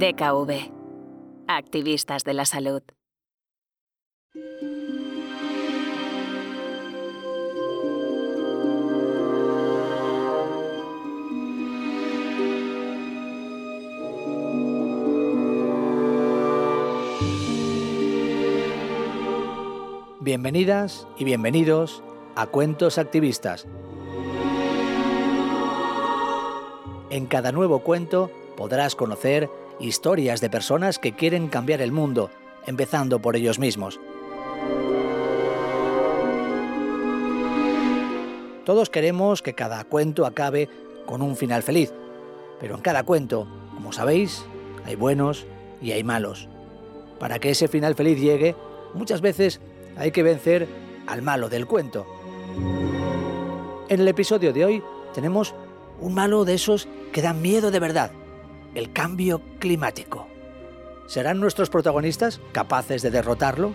DKV. Activistas de la salud. Bienvenidas y bienvenidos a Cuentos Activistas. En cada nuevo cuento podrás conocer historias de personas que quieren cambiar el mundo, empezando por ellos mismos. Todos queremos que cada cuento acabe con un final feliz, pero en cada cuento, como sabéis, hay buenos y hay malos. Para que ese final feliz llegue, muchas veces hay que vencer al malo del cuento. En el episodio de hoy tenemos un malo de esos que dan miedo de verdad, el cambio climático. ¿Serán nuestros protagonistas capaces de derrotarlo?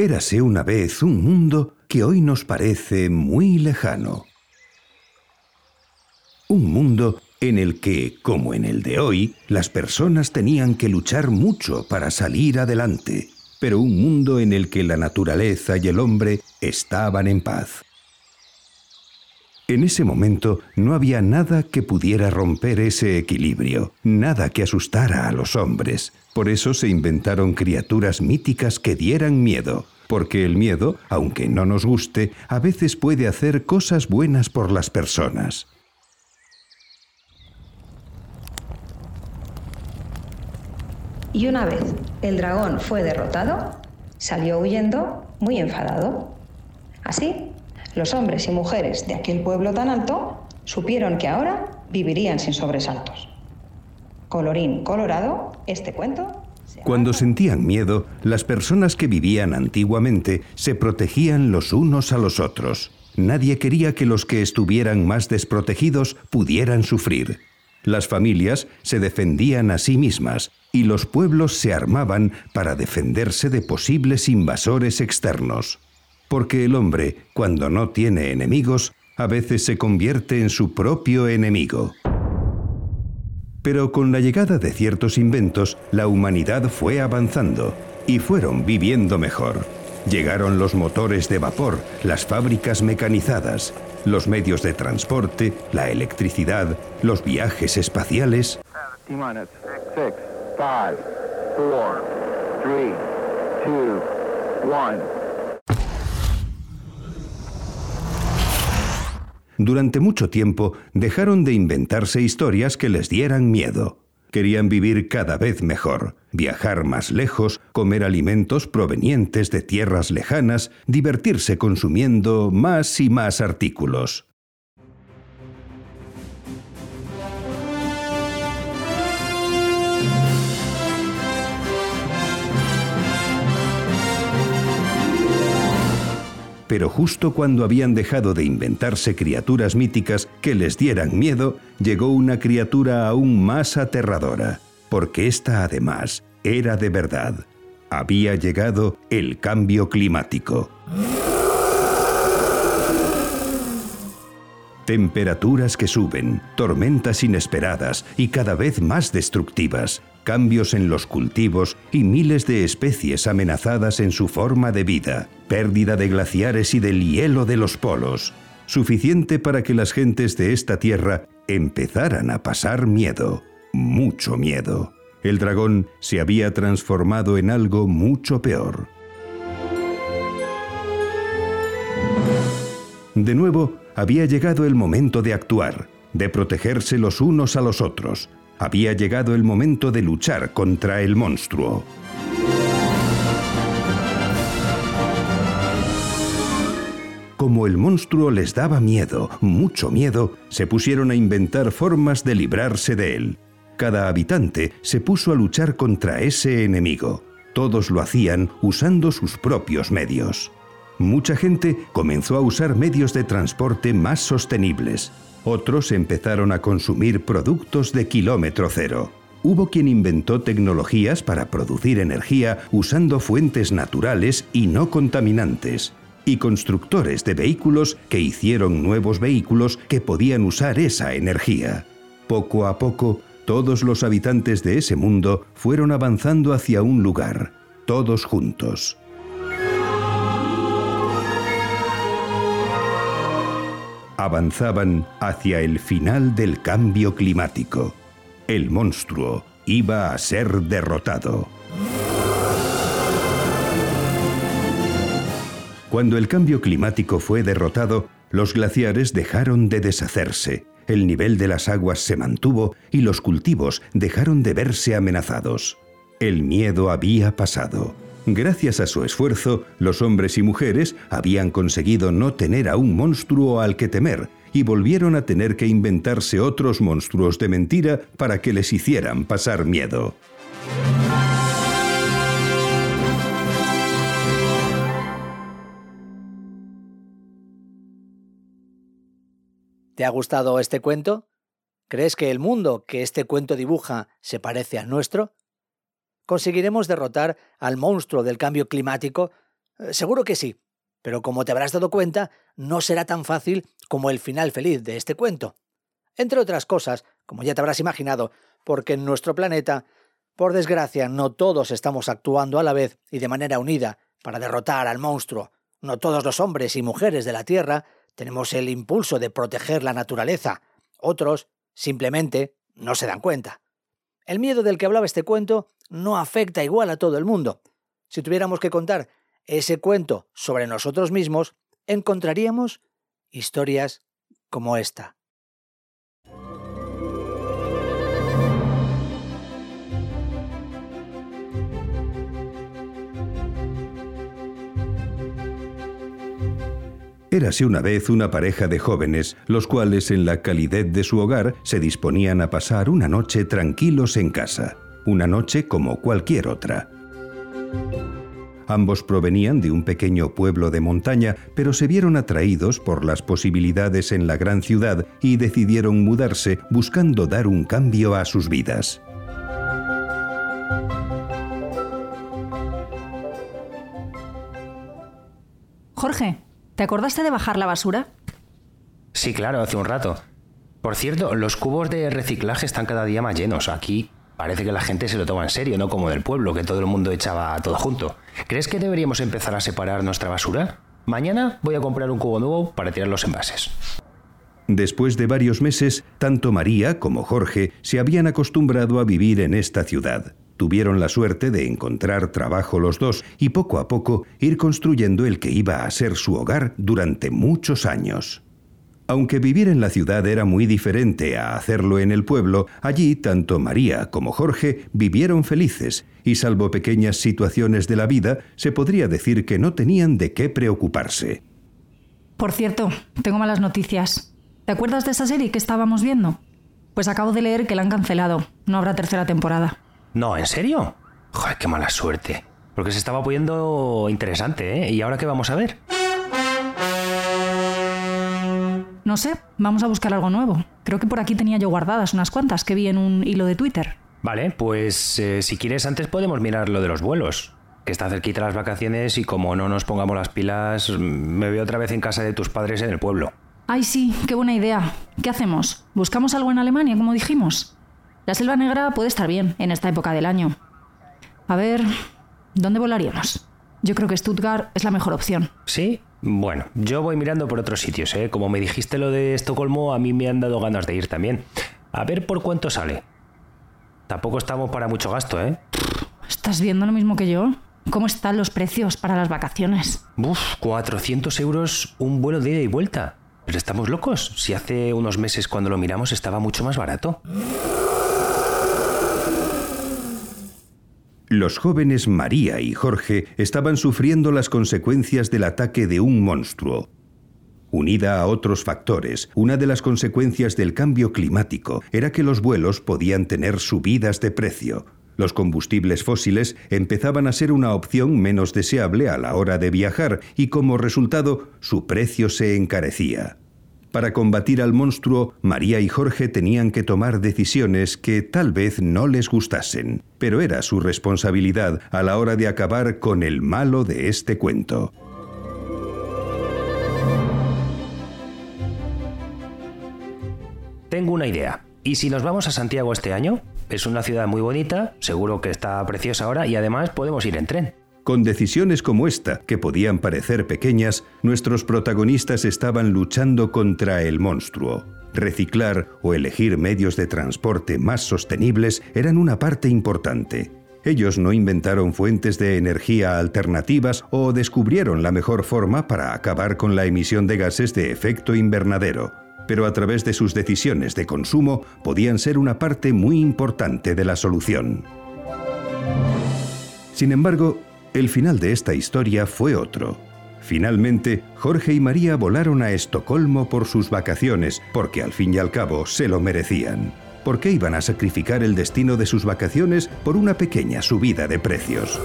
Érase una vez un mundo que hoy nos parece muy lejano. Un mundo en el que, como en el de hoy, las personas tenían que luchar mucho para salir adelante, pero un mundo en el que la naturaleza y el hombre estaban en paz. En ese momento no había nada que pudiera romper ese equilibrio, nada que asustara a los hombres. Por eso se inventaron criaturas míticas que dieran miedo, porque el miedo, aunque no nos guste, a veces puede hacer cosas buenas por las personas. Y una vez el dragón fue derrotado, salió huyendo muy enfadado. Así, los hombres y mujeres de aquel pueblo tan alto supieron que ahora vivirían sin sobresaltos. Colorín colorado, este cuento... Cuando sentían miedo, las personas que vivían antiguamente se protegían los unos a los otros. Nadie quería que los que estuvieran más desprotegidos pudieran sufrir. Las familias se defendían a sí mismas y los pueblos se armaban para defenderse de posibles invasores externos. Porque el hombre, cuando no tiene enemigos, a veces se convierte en su propio enemigo. Pero con la llegada de ciertos inventos, la humanidad fue avanzando y fueron viviendo mejor. Llegaron los motores de vapor, las fábricas mecanizadas, los medios de transporte, la electricidad, los viajes espaciales. Durante mucho tiempo dejaron de inventarse historias que les dieran miedo. Querían vivir cada vez mejor, viajar más lejos, comer alimentos provenientes de tierras lejanas, divertirse consumiendo más y más artículos. Pero justo cuando habían dejado de inventarse criaturas míticas que les dieran miedo, llegó una criatura aún más aterradora, porque esta además era de verdad. Había llegado el cambio climático. Temperaturas que suben, tormentas inesperadas y cada vez más destructivas, cambios en los cultivos y miles de especies amenazadas en su forma de vida, pérdida de glaciares y del hielo de los polos, suficiente para que las gentes de esta tierra empezaran a pasar miedo, mucho miedo. El dragón se había transformado en algo mucho peor. De nuevo, había llegado el momento de actuar, de protegerse los unos a los otros. Había llegado el momento de luchar contra el monstruo. Como el monstruo les daba miedo, mucho miedo, se pusieron a inventar formas de librarse de él. Cada habitante se puso a luchar contra ese enemigo. Todos lo hacían usando sus propios medios mucha gente comenzó a usar medios de transporte más sostenibles. Otros empezaron a consumir productos de kilómetro cero. Hubo quien inventó tecnologías para producir energía usando fuentes naturales y no contaminantes, y constructores de vehículos que hicieron nuevos vehículos que podían usar esa energía. Poco a poco, todos los habitantes de ese mundo fueron avanzando hacia un lugar, todos juntos. Avanzaban hacia el final del cambio climático. El monstruo iba a ser derrotado. Cuando el cambio climático fue derrotado, los glaciares dejaron de deshacerse, el nivel de las aguas se mantuvo y los cultivos dejaron de verse amenazados. El miedo había pasado. Gracias a su esfuerzo, los hombres y mujeres habían conseguido no tener a un monstruo al que temer y volvieron a tener que inventarse otros monstruos de mentira para que les hicieran pasar miedo. ¿Te ha gustado este cuento? ¿Crees que el mundo que este cuento dibuja se parece al nuestro? ¿Conseguiremos derrotar al monstruo del cambio climático? Eh, seguro que sí, pero como te habrás dado cuenta, no será tan fácil como el final feliz de este cuento. Entre otras cosas, como ya te habrás imaginado, porque en nuestro planeta, por desgracia, no todos estamos actuando a la vez y de manera unida para derrotar al monstruo. No todos los hombres y mujeres de la Tierra tenemos el impulso de proteger la naturaleza. Otros, simplemente, no se dan cuenta. El miedo del que hablaba este cuento no afecta igual a todo el mundo. Si tuviéramos que contar ese cuento sobre nosotros mismos, encontraríamos historias como esta. Érase una vez una pareja de jóvenes, los cuales en la calidez de su hogar se disponían a pasar una noche tranquilos en casa, una noche como cualquier otra. Ambos provenían de un pequeño pueblo de montaña, pero se vieron atraídos por las posibilidades en la gran ciudad y decidieron mudarse buscando dar un cambio a sus vidas. Jorge, ¿Te acordaste de bajar la basura? Sí, claro, hace un rato. Por cierto, los cubos de reciclaje están cada día más llenos. Aquí parece que la gente se lo toma en serio, no como del pueblo, que todo el mundo echaba todo junto. ¿Crees que deberíamos empezar a separar nuestra basura? Mañana voy a comprar un cubo nuevo para tirar los envases. Después de varios meses, tanto María como Jorge se habían acostumbrado a vivir en esta ciudad. Tuvieron la suerte de encontrar trabajo los dos y poco a poco ir construyendo el que iba a ser su hogar durante muchos años. Aunque vivir en la ciudad era muy diferente a hacerlo en el pueblo, allí tanto María como Jorge vivieron felices y salvo pequeñas situaciones de la vida, se podría decir que no tenían de qué preocuparse. Por cierto, tengo malas noticias. ¿Te acuerdas de esa serie que estábamos viendo? Pues acabo de leer que la han cancelado. No habrá tercera temporada. No, ¿en serio? Joder, qué mala suerte. Porque se estaba poniendo interesante, ¿eh? ¿Y ahora qué vamos a ver? No sé, vamos a buscar algo nuevo. Creo que por aquí tenía yo guardadas unas cuantas que vi en un hilo de Twitter. Vale, pues eh, si quieres antes podemos mirar lo de los vuelos. Que está cerquita las vacaciones y como no nos pongamos las pilas, me veo otra vez en casa de tus padres en el pueblo. Ay, sí, qué buena idea. ¿Qué hacemos? ¿Buscamos algo en Alemania, como dijimos? La selva negra puede estar bien en esta época del año. A ver, ¿dónde volaríamos? Yo creo que Stuttgart es la mejor opción. ¿Sí? Bueno, yo voy mirando por otros sitios, ¿eh? Como me dijiste lo de Estocolmo, a mí me han dado ganas de ir también. A ver por cuánto sale. Tampoco estamos para mucho gasto, ¿eh? ¿Estás viendo lo mismo que yo? ¿Cómo están los precios para las vacaciones? Uf, 400 euros un vuelo de ida y vuelta. ¿Pero estamos locos? Si hace unos meses cuando lo miramos estaba mucho más barato. Los jóvenes María y Jorge estaban sufriendo las consecuencias del ataque de un monstruo. Unida a otros factores, una de las consecuencias del cambio climático era que los vuelos podían tener subidas de precio. Los combustibles fósiles empezaban a ser una opción menos deseable a la hora de viajar y como resultado su precio se encarecía. Para combatir al monstruo, María y Jorge tenían que tomar decisiones que tal vez no les gustasen, pero era su responsabilidad a la hora de acabar con el malo de este cuento. Tengo una idea. ¿Y si nos vamos a Santiago este año? Es una ciudad muy bonita, seguro que está preciosa ahora y además podemos ir en tren. Con decisiones como esta, que podían parecer pequeñas, nuestros protagonistas estaban luchando contra el monstruo. Reciclar o elegir medios de transporte más sostenibles eran una parte importante. Ellos no inventaron fuentes de energía alternativas o descubrieron la mejor forma para acabar con la emisión de gases de efecto invernadero, pero a través de sus decisiones de consumo podían ser una parte muy importante de la solución. Sin embargo, el final de esta historia fue otro. Finalmente, Jorge y María volaron a Estocolmo por sus vacaciones, porque al fin y al cabo se lo merecían. ¿Por qué iban a sacrificar el destino de sus vacaciones por una pequeña subida de precios?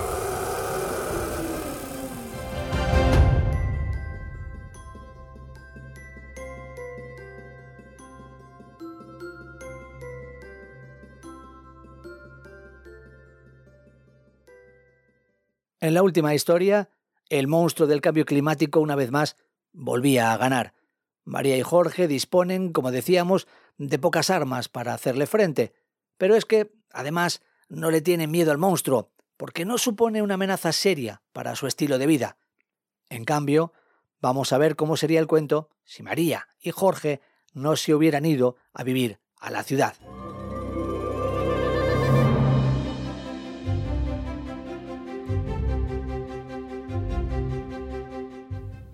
En la última historia, el monstruo del cambio climático una vez más volvía a ganar. María y Jorge disponen, como decíamos, de pocas armas para hacerle frente, pero es que, además, no le tienen miedo al monstruo, porque no supone una amenaza seria para su estilo de vida. En cambio, vamos a ver cómo sería el cuento si María y Jorge no se hubieran ido a vivir a la ciudad.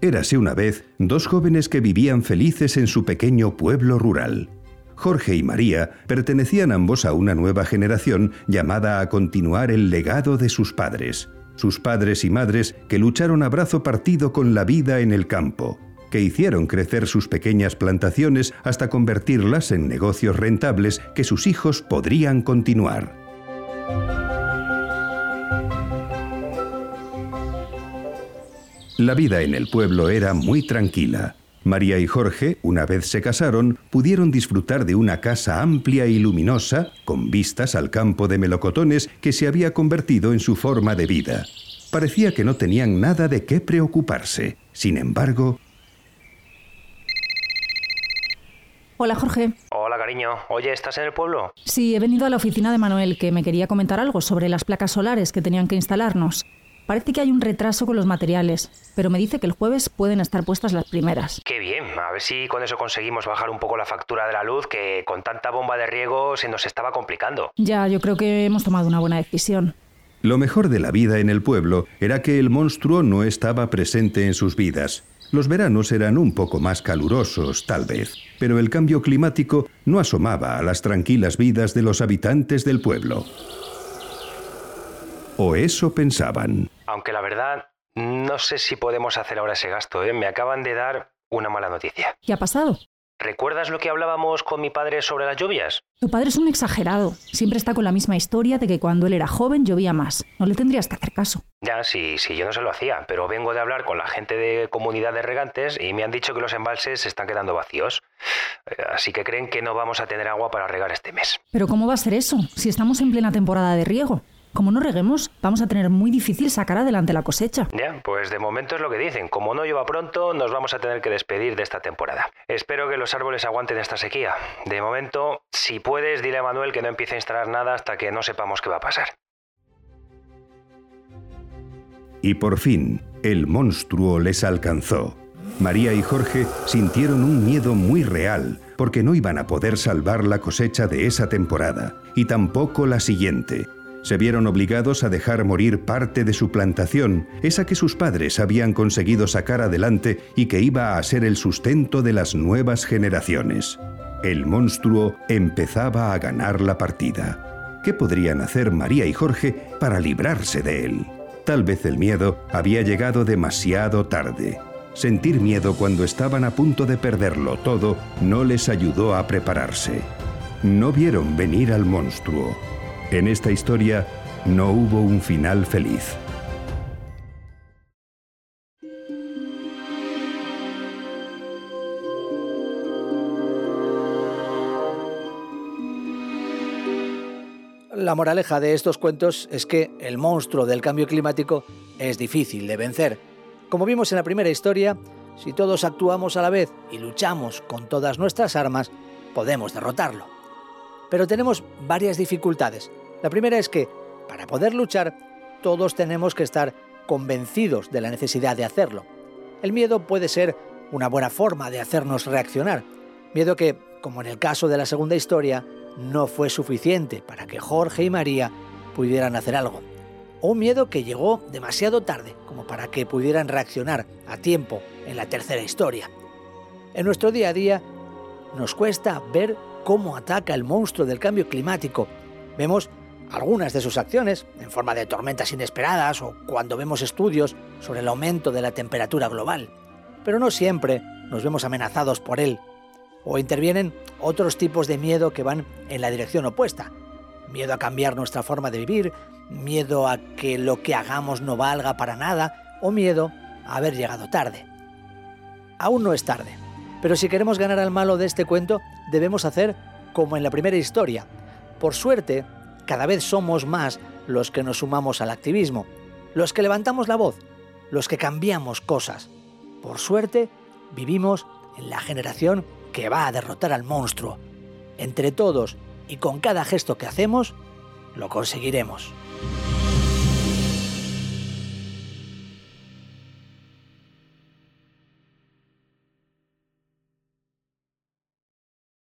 Érase una vez dos jóvenes que vivían felices en su pequeño pueblo rural. Jorge y María pertenecían ambos a una nueva generación llamada a continuar el legado de sus padres, sus padres y madres que lucharon a brazo partido con la vida en el campo, que hicieron crecer sus pequeñas plantaciones hasta convertirlas en negocios rentables que sus hijos podrían continuar. La vida en el pueblo era muy tranquila. María y Jorge, una vez se casaron, pudieron disfrutar de una casa amplia y luminosa, con vistas al campo de melocotones que se había convertido en su forma de vida. Parecía que no tenían nada de qué preocuparse. Sin embargo... Hola, Jorge. Hola, cariño. Oye, ¿estás en el pueblo? Sí, he venido a la oficina de Manuel, que me quería comentar algo sobre las placas solares que tenían que instalarnos. Parece que hay un retraso con los materiales, pero me dice que el jueves pueden estar puestas las primeras. Qué bien, a ver si con eso conseguimos bajar un poco la factura de la luz que con tanta bomba de riego se nos estaba complicando. Ya, yo creo que hemos tomado una buena decisión. Lo mejor de la vida en el pueblo era que el monstruo no estaba presente en sus vidas. Los veranos eran un poco más calurosos, tal vez, pero el cambio climático no asomaba a las tranquilas vidas de los habitantes del pueblo. O eso pensaban. Aunque la verdad, no sé si podemos hacer ahora ese gasto, ¿eh? Me acaban de dar una mala noticia. ¿Qué ha pasado? ¿Recuerdas lo que hablábamos con mi padre sobre las lluvias? Tu padre es un exagerado. Siempre está con la misma historia de que cuando él era joven llovía más. No le tendrías que hacer caso. Ya, sí, sí, yo no se lo hacía, pero vengo de hablar con la gente de comunidad de regantes y me han dicho que los embalses se están quedando vacíos. Eh, Así que creen que no vamos a tener agua para regar este mes. Pero ¿cómo va a ser eso? Si estamos en plena temporada de riego. Como no reguemos, vamos a tener muy difícil sacar adelante la cosecha. Ya, pues de momento es lo que dicen. Como no llueva pronto, nos vamos a tener que despedir de esta temporada. Espero que los árboles aguanten esta sequía. De momento, si puedes, dile a Manuel que no empiece a instalar nada hasta que no sepamos qué va a pasar. Y por fin, el monstruo les alcanzó. María y Jorge sintieron un miedo muy real, porque no iban a poder salvar la cosecha de esa temporada, y tampoco la siguiente. Se vieron obligados a dejar morir parte de su plantación, esa que sus padres habían conseguido sacar adelante y que iba a ser el sustento de las nuevas generaciones. El monstruo empezaba a ganar la partida. ¿Qué podrían hacer María y Jorge para librarse de él? Tal vez el miedo había llegado demasiado tarde. Sentir miedo cuando estaban a punto de perderlo todo no les ayudó a prepararse. No vieron venir al monstruo. En esta historia no hubo un final feliz. La moraleja de estos cuentos es que el monstruo del cambio climático es difícil de vencer. Como vimos en la primera historia, si todos actuamos a la vez y luchamos con todas nuestras armas, podemos derrotarlo. Pero tenemos varias dificultades. La primera es que, para poder luchar, todos tenemos que estar convencidos de la necesidad de hacerlo. El miedo puede ser una buena forma de hacernos reaccionar. Miedo que, como en el caso de la segunda historia, no fue suficiente para que Jorge y María pudieran hacer algo. O un miedo que llegó demasiado tarde como para que pudieran reaccionar a tiempo en la tercera historia. En nuestro día a día nos cuesta ver cómo ataca el monstruo del cambio climático. Vemos algunas de sus acciones en forma de tormentas inesperadas o cuando vemos estudios sobre el aumento de la temperatura global. Pero no siempre nos vemos amenazados por él. O intervienen otros tipos de miedo que van en la dirección opuesta. Miedo a cambiar nuestra forma de vivir, miedo a que lo que hagamos no valga para nada o miedo a haber llegado tarde. Aún no es tarde, pero si queremos ganar al malo de este cuento debemos hacer como en la primera historia. Por suerte, cada vez somos más los que nos sumamos al activismo, los que levantamos la voz, los que cambiamos cosas. Por suerte, vivimos en la generación que va a derrotar al monstruo. Entre todos y con cada gesto que hacemos, lo conseguiremos.